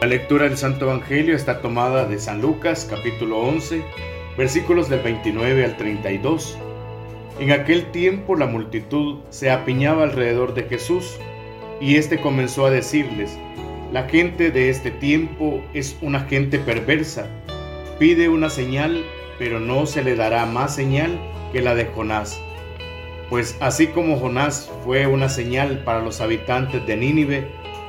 La lectura del Santo Evangelio está tomada de San Lucas capítulo 11, versículos del 29 al 32. En aquel tiempo la multitud se apiñaba alrededor de Jesús y éste comenzó a decirles, la gente de este tiempo es una gente perversa, pide una señal, pero no se le dará más señal que la de Jonás. Pues así como Jonás fue una señal para los habitantes de Nínive,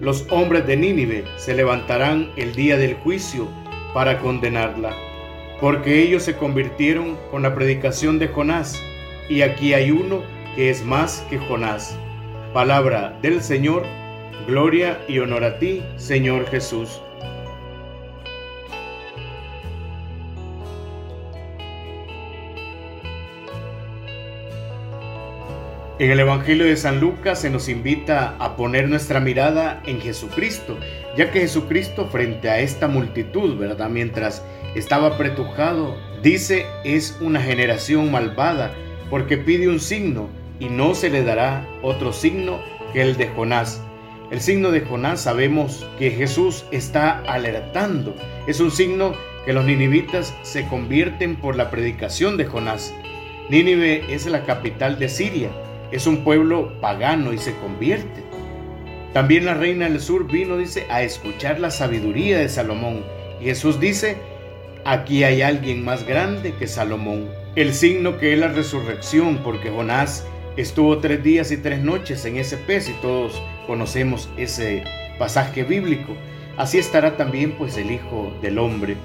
los hombres de Nínive se levantarán el día del juicio para condenarla, porque ellos se convirtieron con la predicación de Jonás, y aquí hay uno que es más que Jonás. Palabra del Señor, gloria y honor a ti, Señor Jesús. En el Evangelio de San Lucas se nos invita a poner nuestra mirada en Jesucristo, ya que Jesucristo frente a esta multitud, ¿verdad? Mientras estaba apretujado, dice, es una generación malvada, porque pide un signo y no se le dará otro signo que el de Jonás. El signo de Jonás sabemos que Jesús está alertando. Es un signo que los ninivitas se convierten por la predicación de Jonás. Nínive es la capital de Siria es un pueblo pagano y se convierte. También la reina del sur vino, dice, a escuchar la sabiduría de Salomón. Y Jesús dice, aquí hay alguien más grande que Salomón. El signo que es la resurrección, porque Jonás estuvo tres días y tres noches en ese pez y todos conocemos ese pasaje bíblico. Así estará también pues el Hijo del Hombre.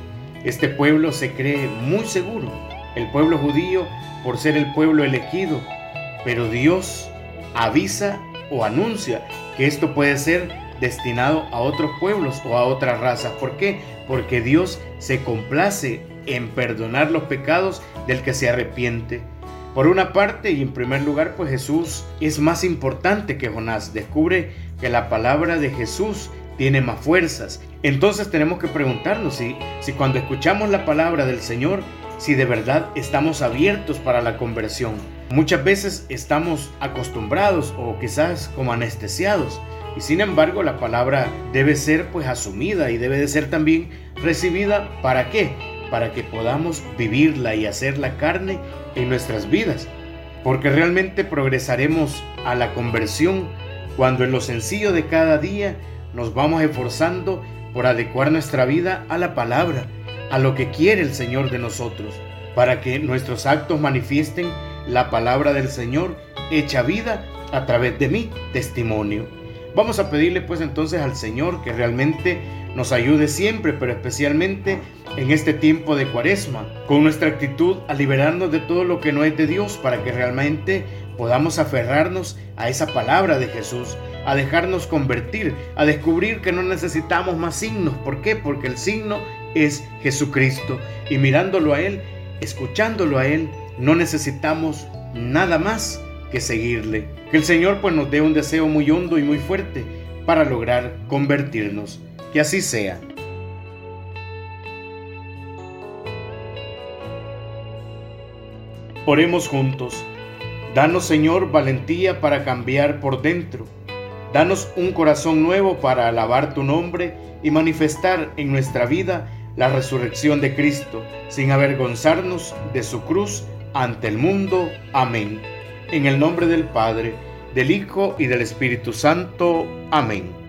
Este pueblo se cree muy seguro. El pueblo judío, por ser el pueblo elegido, pero Dios avisa o anuncia que esto puede ser destinado a otros pueblos o a otras razas. ¿Por qué? Porque Dios se complace en perdonar los pecados del que se arrepiente. Por una parte y en primer lugar, pues Jesús es más importante que Jonás. Descubre que la palabra de Jesús tiene más fuerzas. Entonces tenemos que preguntarnos si, si cuando escuchamos la palabra del Señor, si de verdad estamos abiertos para la conversión. Muchas veces estamos acostumbrados o quizás como anestesiados y sin embargo la palabra debe ser pues asumida y debe de ser también recibida para qué? Para que podamos vivirla y hacerla carne en nuestras vidas. Porque realmente progresaremos a la conversión cuando en lo sencillo de cada día nos vamos esforzando por adecuar nuestra vida a la palabra, a lo que quiere el Señor de nosotros, para que nuestros actos manifiesten la palabra del Señor hecha vida a través de mi testimonio. Vamos a pedirle pues entonces al Señor que realmente nos ayude siempre, pero especialmente en este tiempo de cuaresma, con nuestra actitud a liberarnos de todo lo que no es de Dios, para que realmente podamos aferrarnos a esa palabra de Jesús, a dejarnos convertir, a descubrir que no necesitamos más signos. ¿Por qué? Porque el signo es Jesucristo. Y mirándolo a Él, escuchándolo a Él, no necesitamos nada más que seguirle. Que el Señor pues nos dé un deseo muy hondo y muy fuerte para lograr convertirnos. Que así sea. Oremos juntos. Danos Señor valentía para cambiar por dentro. Danos un corazón nuevo para alabar tu nombre y manifestar en nuestra vida la resurrección de Cristo, sin avergonzarnos de su cruz ante el mundo. Amén. En el nombre del Padre, del Hijo y del Espíritu Santo. Amén.